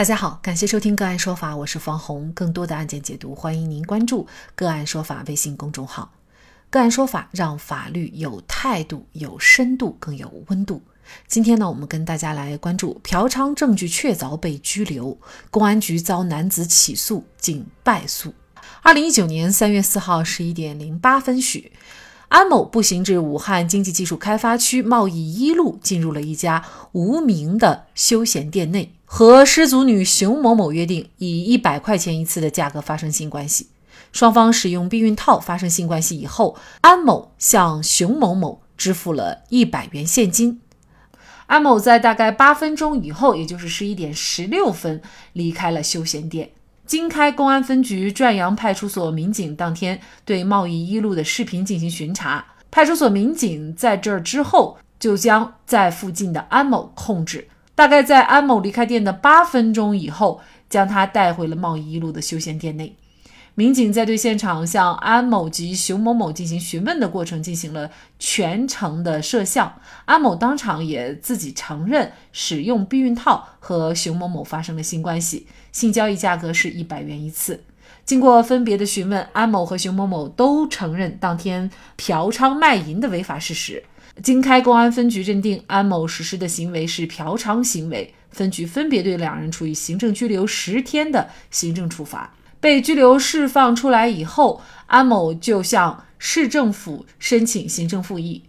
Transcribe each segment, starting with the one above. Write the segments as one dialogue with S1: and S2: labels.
S1: 大家好，感谢收听个案说法，我是方红。更多的案件解读，欢迎您关注个案说法微信公众号。个案说法让法律有态度、有深度、更有温度。今天呢，我们跟大家来关注嫖娼证据确凿被拘留，公安局遭男子起诉竟败诉。二零一九年三月四号十一点零八分许。安某步行至武汉经济技术开发区贸易一路，进入了一家无名的休闲店内，和失足女熊某某约定以一百块钱一次的价格发生性关系。双方使用避孕套发生性关系以后，安某向熊某某支付了一百元现金。安某在大概八分钟以后，也就是十一点十六分，离开了休闲店。经开公安分局转阳派出所民警当天对贸易一路的视频进行巡查，派出所民警在这儿之后就将在附近的安某控制，大概在安某离开店的八分钟以后，将他带回了贸易一路的休闲店内。民警在对现场向安某及熊某某进行询问的过程进行了全程的摄像，安某当场也自己承认使用避孕套和熊某某发生了性关系，性交易价格是一百元一次。经过分别的询问，安某和熊某某都承认当天嫖娼卖淫的违法事实。经开公安分局认定安某实施的行为是嫖娼行为，分局分别对两人处以行政拘留十天的行政处罚。被拘留释放出来以后，安某就向市政府申请行政复议，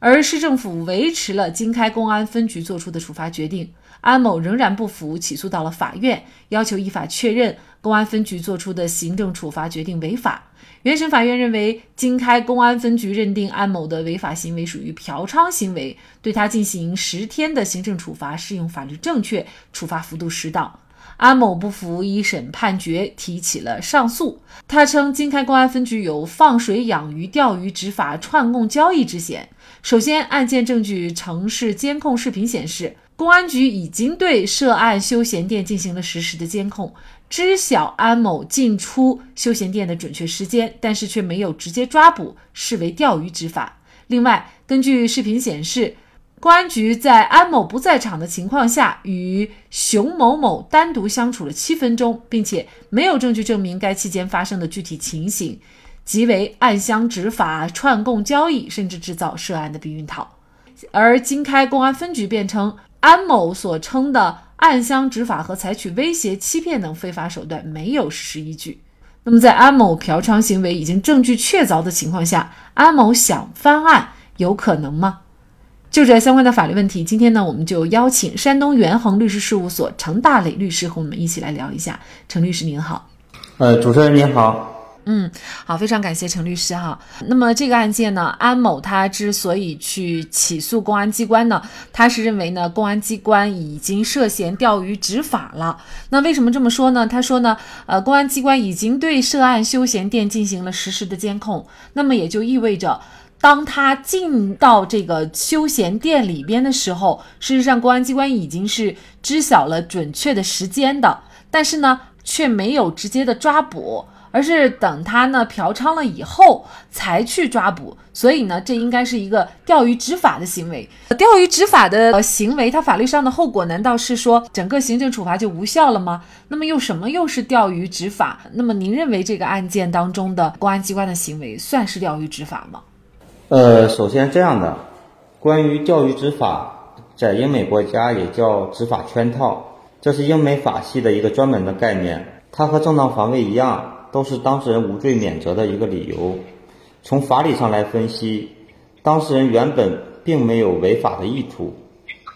S1: 而市政府维持了经开公安分局作出的处罚决定。安某仍然不服，起诉到了法院，要求依法确认公安分局作出的行政处罚决定违法。原审法院认为，经开公安分局认定安某的违法行为属于嫖娼行为，对他进行十天的行政处罚，适用法律正确，处罚幅度适当。安某不服一审判决，提起了上诉。他称，经开公安分局有放水养鱼、钓鱼执法、串供交易之嫌。首先，案件证据城市监控视频显示，公安局已经对涉案休闲店进行了实时的监控，知晓安某进出休闲店的准确时间，但是却没有直接抓捕，视为钓鱼执法。另外，根据视频显示。公安局在安某不在场的情况下，与熊某某单独相处了七分钟，并且没有证据证明该期间发生的具体情形，即为暗箱执法、串供交易，甚至制造涉案的避孕套。而经开公安分局辩称，安某所称的暗箱执法和采取威胁、欺骗等非法手段没有事实依据。那么，在安某嫖娼行为已经证据确凿的情况下，安某想翻案有可能吗？就这相关的法律问题，今天呢，我们就邀请山东元恒律师事务所程大磊律师和我们一起来聊一下。程律师您好，
S2: 呃，主持人您好，
S1: 嗯，好，非常感谢程律师哈。那么这个案件呢，安某他之所以去起诉公安机关呢，他是认为呢，公安机关已经涉嫌钓鱼执法了。那为什么这么说呢？他说呢，呃，公安机关已经对涉案休闲店进行了实时的监控，那么也就意味着。当他进到这个休闲店里边的时候，事实上公安机关已经是知晓了准确的时间的，但是呢，却没有直接的抓捕，而是等他呢嫖娼了以后才去抓捕。所以呢，这应该是一个钓鱼执法的行为。钓鱼执法的行为，它法律上的后果难道是说整个行政处罚就无效了吗？那么又什么又是钓鱼执法？那么您认为这个案件当中的公安机关的行为算是钓鱼执法吗？
S2: 呃，首先这样的，关于钓鱼执法，在英美国家也叫执法圈套，这是英美法系的一个专门的概念。它和正当防卫一样，都是当事人无罪免责的一个理由。从法理上来分析，当事人原本并没有违法的意图，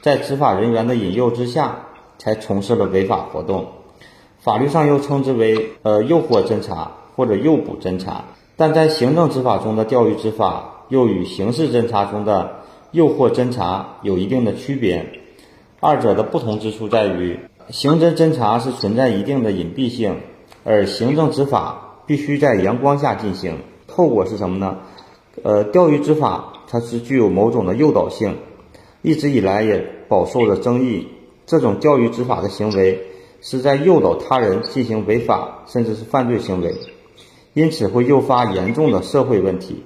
S2: 在执法人员的引诱之下，才从事了违法活动。法律上又称之为呃诱惑侦查或者诱捕侦查，但在行政执法中的钓鱼执法。又与刑事侦查中的诱惑侦查有一定的区别，二者的不同之处在于，刑侦侦查是存在一定的隐蔽性，而行政执法必须在阳光下进行。后果是什么呢？呃，钓鱼执法它是具有某种的诱导性，一直以来也饱受着争议。这种钓鱼执法的行为是在诱导他人进行违法甚至是犯罪行为，因此会诱发严重的社会问题。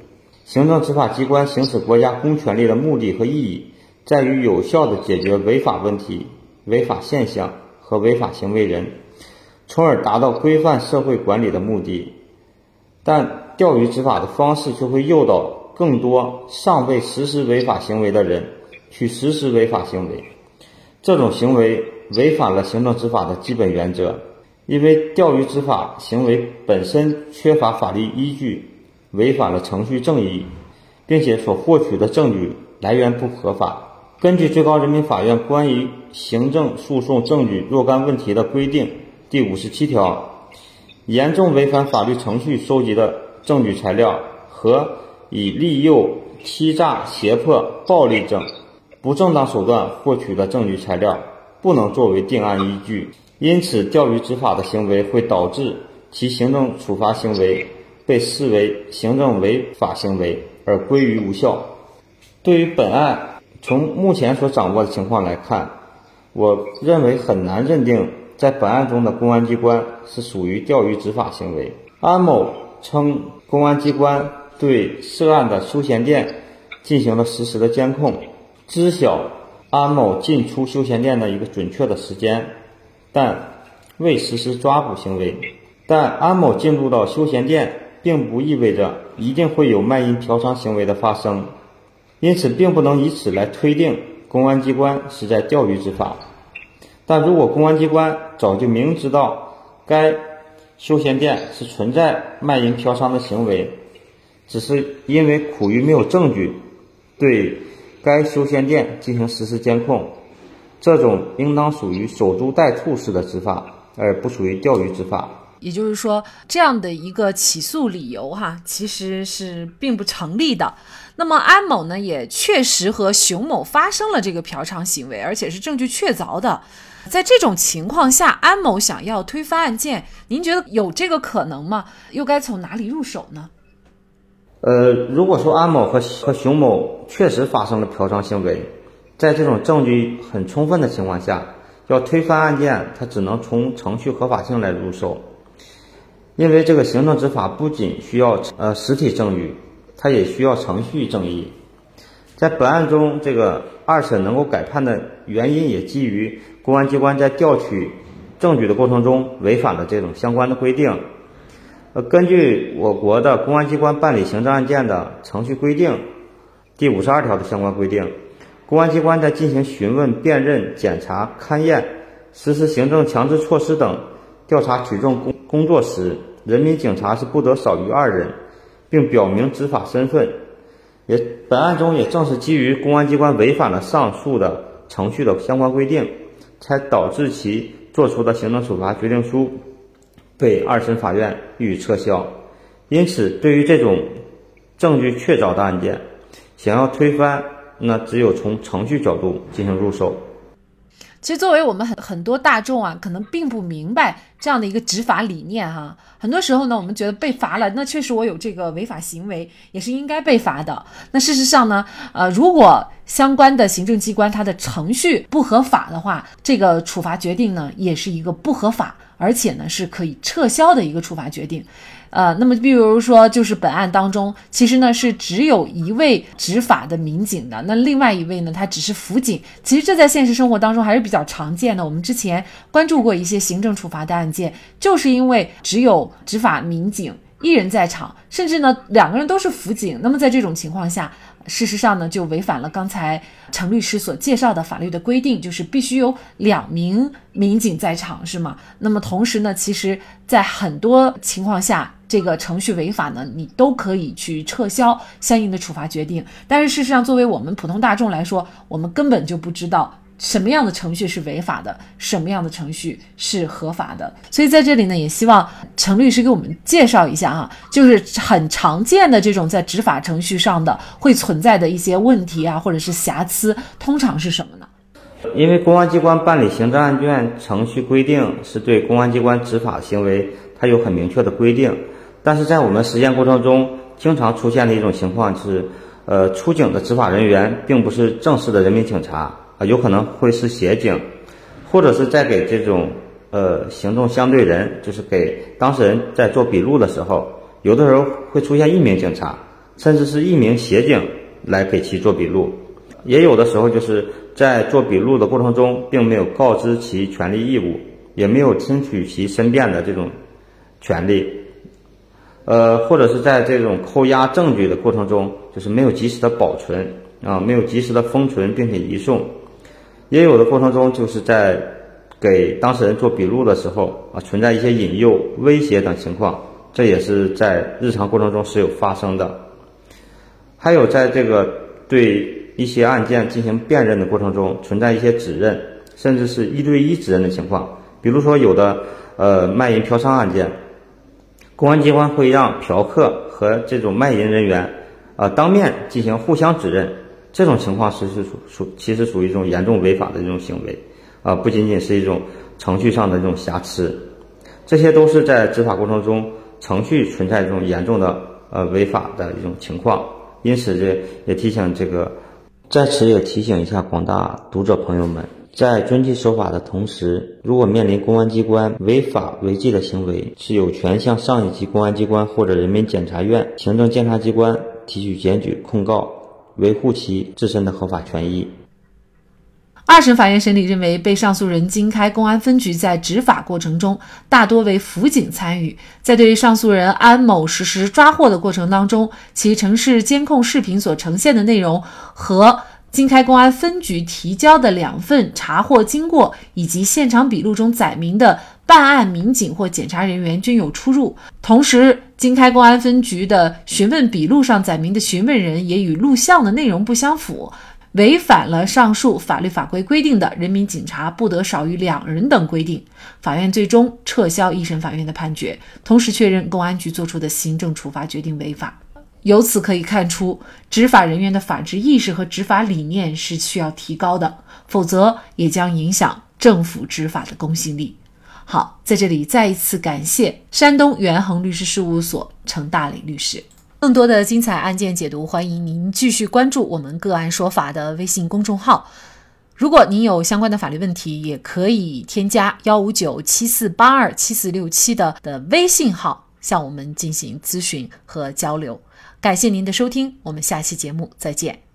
S2: 行政执法机关行使国家公权力的目的和意义，在于有效地解决违法问题、违法现象和。违法行为人，从而达到规范社会管理的目的。但钓鱼执法的方式却会诱导更多尚未实施违法行为的人去实施违法行为，这种行为违反了行政执法的基本原则。因为钓鱼执法行为本身缺乏法律依据，违反了程序正义，并且所获取的证据来源不合法。根据最高人民法院关于行政诉讼证据若干问题的规定第五十七条，严重违反法律程序收集的证据材料和以利诱、欺诈、胁迫、暴力等不正当手段获取的证据材料，不能作为定案依据。因此，钓鱼执法的行为会导致其行政处罚行为被视为行政违法行为而归于无效。对于本案，从目前所掌握的情况来看，我认为很难认定在本案中的公安机关是属于钓鱼执法行为。安某称，公安机关对涉案的休闲店进行了实时的监控，知晓安某进出休闲店的一个准确的时间。但未实施抓捕行为，但安某进入到休闲店，并不意味着一定会有卖淫嫖娼行为的发生，因此并不能以此来推定公安机关是在钓鱼执法。但如果公安机关早就明知道该休闲店是存在卖淫嫖娼的行为，只是因为苦于没有证据，对该休闲店进行实时监控。这种应当属于守株待兔式的执法，而不属于钓鱼执法。
S1: 也就是说，这样的一个起诉理由哈，其实是并不成立的。那么安某呢，也确实和熊某发生了这个嫖娼行为，而且是证据确凿的。在这种情况下，安某想要推翻案件，您觉得有这个可能吗？又该从哪里入手呢？
S2: 呃，如果说安某和和熊某确实发生了嫖娼行为。在这种证据很充分的情况下，要推翻案件，他只能从程序合法性来入手。因为这个行政执法不仅需要呃实体证据，它也需要程序正义。在本案中，这个二审能够改判的原因也基于公安机关在调取证据的过程中违反了这种相关的规定。呃，根据我国的公安机关办理行政案件的程序规定第五十二条的相关规定。公安机关在进行询问、辨认、检查、勘验、实施行政强制措施等调查取证工工作时，人民警察是不得少于二人，并表明执法身份。也本案中也正是基于公安机关违反了上述的程序的相关规定，才导致其作出的行政处罚决定书被二审法院予以撤销。因此，对于这种证据确凿的案件，想要推翻。那只有从程序角度进行入手。
S1: 其实，作为我们很很多大众啊，可能并不明白这样的一个执法理念哈。很多时候呢，我们觉得被罚了，那确实我有这个违法行为，也是应该被罚的。那事实上呢，呃，如果相关的行政机关它的程序不合法的话，这个处罚决定呢，也是一个不合法，而且呢是可以撤销的一个处罚决定。呃，那么比如说，就是本案当中，其实呢是只有一位执法的民警的，那另外一位呢，他只是辅警。其实这在现实生活当中还是比较常见的。我们之前关注过一些行政处罚的案件，就是因为只有执法民警一人在场，甚至呢两个人都是辅警。那么在这种情况下，事实上呢就违反了刚才陈律师所介绍的法律的规定，就是必须有两名民警在场，是吗？那么同时呢，其实在很多情况下。这个程序违法呢，你都可以去撤销相应的处罚决定。但是事实上，作为我们普通大众来说，我们根本就不知道什么样的程序是违法的，什么样的程序是合法的。所以在这里呢，也希望陈律师给我们介绍一下哈，就是很常见的这种在执法程序上的会存在的一些问题啊，或者是瑕疵，通常是什么呢？
S2: 因为公安机关办理行政案件程序规定是对公安机关执法行为，它有很明确的规定。但是在我们实践过程中，经常出现的一种情况是，呃，出警的执法人员并不是正式的人民警察啊，有可能会是协警，或者是在给这种呃行动相对人，就是给当事人在做笔录的时候，有的时候会出现一名警察，甚至是一名协警来给其做笔录。也有的时候就是在做笔录的过程中，并没有告知其权利义务，也没有听取其申辩的这种权利，呃，或者是在这种扣押证据的过程中，就是没有及时的保存啊，没有及时的封存并且移送，也有的过程中就是在给当事人做笔录的时候啊，存在一些引诱、威胁等情况，这也是在日常过程中是有发生的。还有在这个对一些案件进行辨认的过程中，存在一些指认，甚至是一对一指认的情况。比如说，有的呃卖淫嫖娼案件，公安机关会让嫖客和这种卖淫人员啊当面进行互相指认，这种情况实是属属其实属于一种严重违法的这种行为啊，不仅仅是一种程序上的这种瑕疵，这些都是在执法过程中程序存在这种严重的呃违法的一种情况。因此，这也提醒这个，在此也提醒一下广大读者朋友们，在遵纪守法的同时，如果面临公安机关违法违纪的行为，是有权向上一级公安机关或者人民检察院、行政监察机关提起检举控告，维护其自身的合法权益。
S1: 二审法院审理认为，被上诉人经开公安分局在执法过程中，大多为辅警参与，在对上诉人安某实施抓获的过程当中，其城市监控视频所呈现的内容和经开公安分局提交的两份查获经过以及现场笔录中载明的办案民警或检察人员均有出入。同时，经开公安分局的询问笔录上载明的询问人也与录像的内容不相符。违反了上述法律法规规定的人民警察不得少于两人等规定，法院最终撤销一审法院的判决，同时确认公安局作出的行政处罚决定违法。由此可以看出，执法人员的法治意识和执法理念是需要提高的，否则也将影响政府执法的公信力。好，在这里再一次感谢山东元衡律师事务所程大磊律师。更多的精彩案件解读，欢迎您继续关注我们“个案说法”的微信公众号。如果您有相关的法律问题，也可以添加幺五九七四八二七四六七的的微信号向我们进行咨询和交流。感谢您的收听，我们下期节目再见。